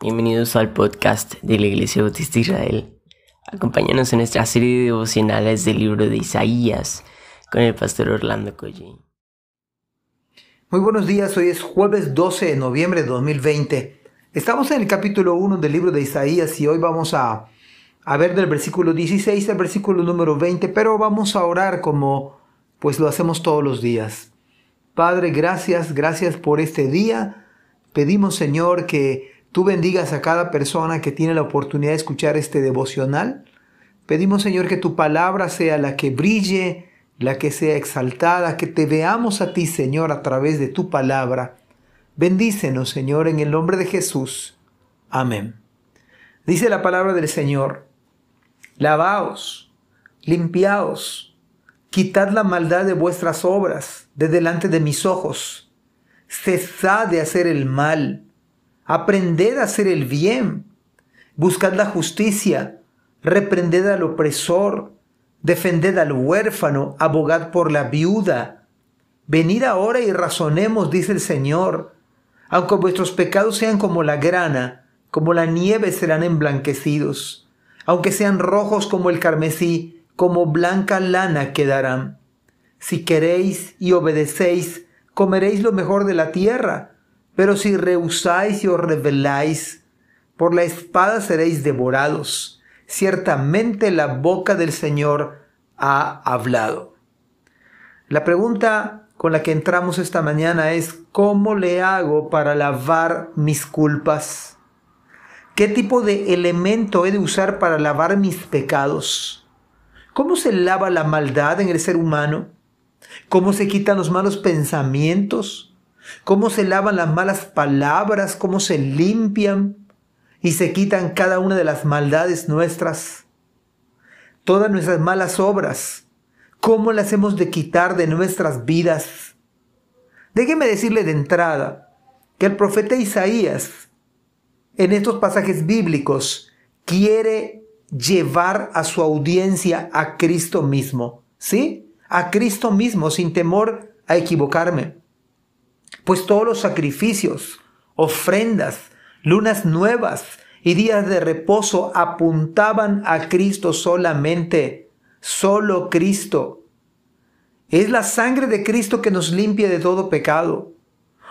Bienvenidos al podcast de la Iglesia Bautista Israel. Acompáñanos en nuestra serie de devocionales del libro de Isaías con el pastor Orlando Collín. Muy buenos días, hoy es jueves 12 de noviembre de 2020. Estamos en el capítulo 1 del libro de Isaías y hoy vamos a, a ver del versículo 16 al versículo número 20, pero vamos a orar como pues lo hacemos todos los días. Padre, gracias, gracias por este día. Pedimos, Señor, que tú bendigas a cada persona que tiene la oportunidad de escuchar este devocional. Pedimos, Señor, que tu palabra sea la que brille, la que sea exaltada, que te veamos a ti, Señor, a través de tu palabra. Bendícenos, Señor, en el nombre de Jesús. Amén. Dice la palabra del Señor, lavaos, limpiaos, Quitad la maldad de vuestras obras de delante de mis ojos. Cesad de hacer el mal. Aprended a hacer el bien. Buscad la justicia. Reprended al opresor. Defended al huérfano. Abogad por la viuda. Venid ahora y razonemos, dice el Señor. Aunque vuestros pecados sean como la grana, como la nieve serán emblanquecidos. Aunque sean rojos como el carmesí, como blanca lana quedarán. Si queréis y obedecéis, comeréis lo mejor de la tierra, pero si rehusáis y os rebeláis, por la espada seréis devorados. Ciertamente la boca del Señor ha hablado. La pregunta con la que entramos esta mañana es, ¿cómo le hago para lavar mis culpas? ¿Qué tipo de elemento he de usar para lavar mis pecados? ¿Cómo se lava la maldad en el ser humano? ¿Cómo se quitan los malos pensamientos? ¿Cómo se lavan las malas palabras? ¿Cómo se limpian y se quitan cada una de las maldades nuestras? Todas nuestras malas obras, ¿cómo las hemos de quitar de nuestras vidas? Déjeme decirle de entrada que el profeta Isaías en estos pasajes bíblicos quiere llevar a su audiencia a Cristo mismo, ¿sí? A Cristo mismo sin temor a equivocarme. Pues todos los sacrificios, ofrendas, lunas nuevas y días de reposo apuntaban a Cristo solamente, solo Cristo. Es la sangre de Cristo que nos limpia de todo pecado.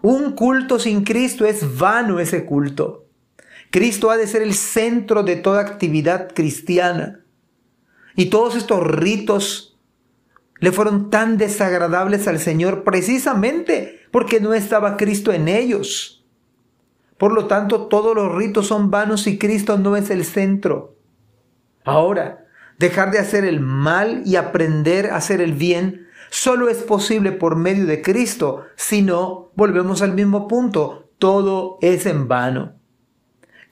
Un culto sin Cristo es vano ese culto. Cristo ha de ser el centro de toda actividad cristiana. Y todos estos ritos le fueron tan desagradables al Señor precisamente porque no estaba Cristo en ellos. Por lo tanto, todos los ritos son vanos y Cristo no es el centro. Ahora, dejar de hacer el mal y aprender a hacer el bien solo es posible por medio de Cristo. Si no, volvemos al mismo punto. Todo es en vano.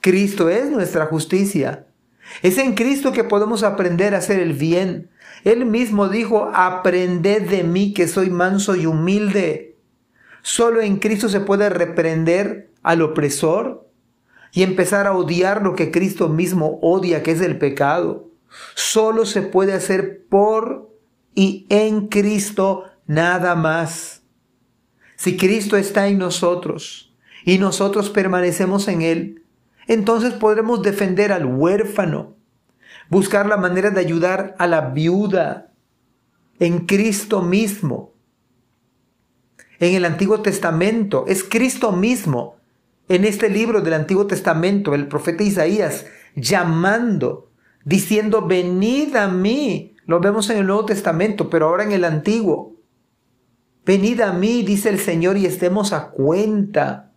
Cristo es nuestra justicia. Es en Cristo que podemos aprender a hacer el bien. Él mismo dijo, aprended de mí que soy manso y humilde. Solo en Cristo se puede reprender al opresor y empezar a odiar lo que Cristo mismo odia, que es el pecado. Solo se puede hacer por y en Cristo nada más. Si Cristo está en nosotros y nosotros permanecemos en Él, entonces podremos defender al huérfano, buscar la manera de ayudar a la viuda en Cristo mismo. En el Antiguo Testamento es Cristo mismo, en este libro del Antiguo Testamento, el profeta Isaías, llamando, diciendo, venid a mí. Lo vemos en el Nuevo Testamento, pero ahora en el Antiguo. Venid a mí, dice el Señor, y estemos a cuenta.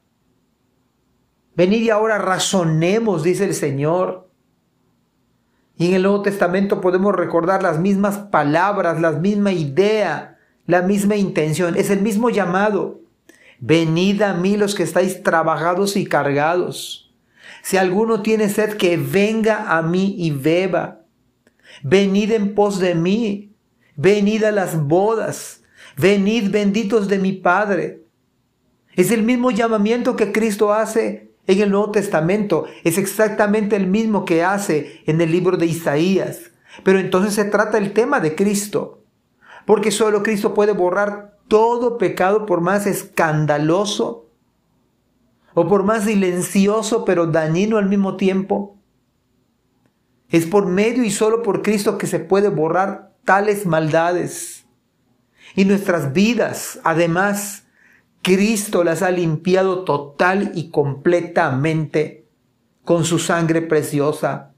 Venid y ahora razonemos, dice el Señor. Y en el Nuevo Testamento podemos recordar las mismas palabras, la misma idea, la misma intención. Es el mismo llamado. Venid a mí los que estáis trabajados y cargados. Si alguno tiene sed, que venga a mí y beba. Venid en pos de mí. Venid a las bodas. Venid benditos de mi Padre. Es el mismo llamamiento que Cristo hace en el Nuevo Testamento es exactamente el mismo que hace en el libro de Isaías. Pero entonces se trata el tema de Cristo. Porque solo Cristo puede borrar todo pecado por más escandaloso o por más silencioso pero dañino al mismo tiempo, es por medio y solo por Cristo que se puede borrar tales maldades. Y nuestras vidas, además, Cristo las ha limpiado total y completamente con su sangre preciosa.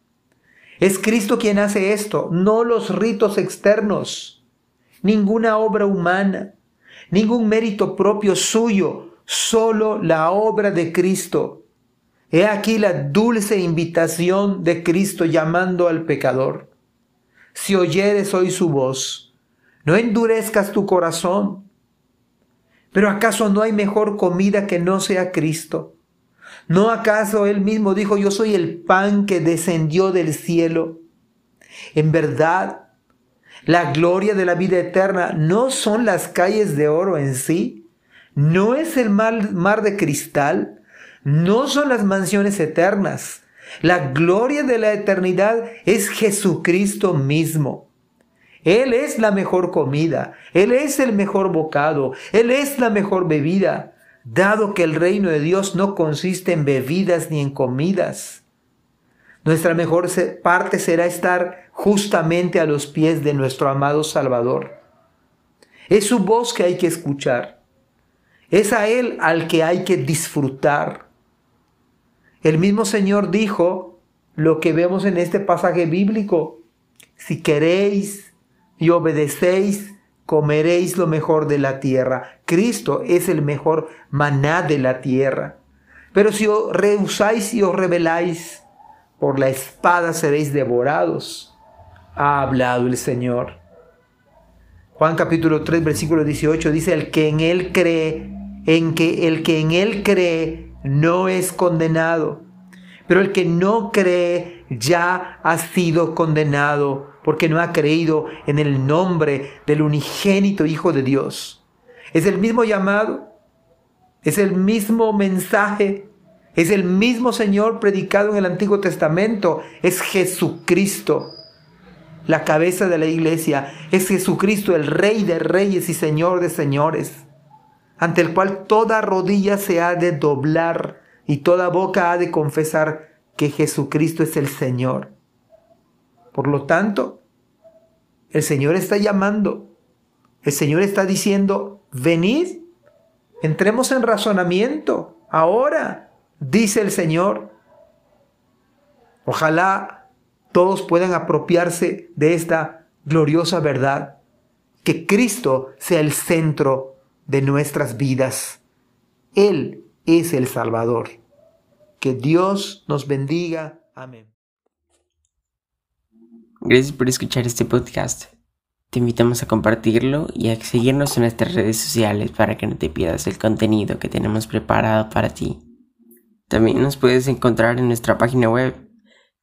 Es Cristo quien hace esto, no los ritos externos, ninguna obra humana, ningún mérito propio suyo, solo la obra de Cristo. He aquí la dulce invitación de Cristo llamando al pecador. Si oyeres hoy su voz, no endurezcas tu corazón. Pero ¿acaso no hay mejor comida que no sea Cristo? ¿No acaso él mismo dijo, yo soy el pan que descendió del cielo? En verdad, la gloria de la vida eterna no son las calles de oro en sí, no es el mar, mar de cristal, no son las mansiones eternas. La gloria de la eternidad es Jesucristo mismo. Él es la mejor comida, Él es el mejor bocado, Él es la mejor bebida, dado que el reino de Dios no consiste en bebidas ni en comidas. Nuestra mejor parte será estar justamente a los pies de nuestro amado Salvador. Es su voz que hay que escuchar. Es a Él al que hay que disfrutar. El mismo Señor dijo lo que vemos en este pasaje bíblico. Si queréis y obedecéis, comeréis lo mejor de la tierra. Cristo es el mejor maná de la tierra. Pero si os rehusáis y os rebeláis, por la espada seréis devorados. Ha hablado el Señor. Juan capítulo 3, versículo 18 dice, el que en él cree, en que el que en él cree no es condenado, pero el que no cree ya ha sido condenado porque no ha creído en el nombre del unigénito Hijo de Dios. Es el mismo llamado, es el mismo mensaje, es el mismo Señor predicado en el Antiguo Testamento, es Jesucristo, la cabeza de la iglesia, es Jesucristo el Rey de reyes y Señor de señores, ante el cual toda rodilla se ha de doblar y toda boca ha de confesar que Jesucristo es el Señor. Por lo tanto, el Señor está llamando, el Señor está diciendo, venid, entremos en razonamiento, ahora, dice el Señor. Ojalá todos puedan apropiarse de esta gloriosa verdad, que Cristo sea el centro de nuestras vidas. Él es el Salvador. Que Dios nos bendiga. Amén. Gracias por escuchar este podcast. Te invitamos a compartirlo y a seguirnos en nuestras redes sociales para que no te pierdas el contenido que tenemos preparado para ti. También nos puedes encontrar en nuestra página web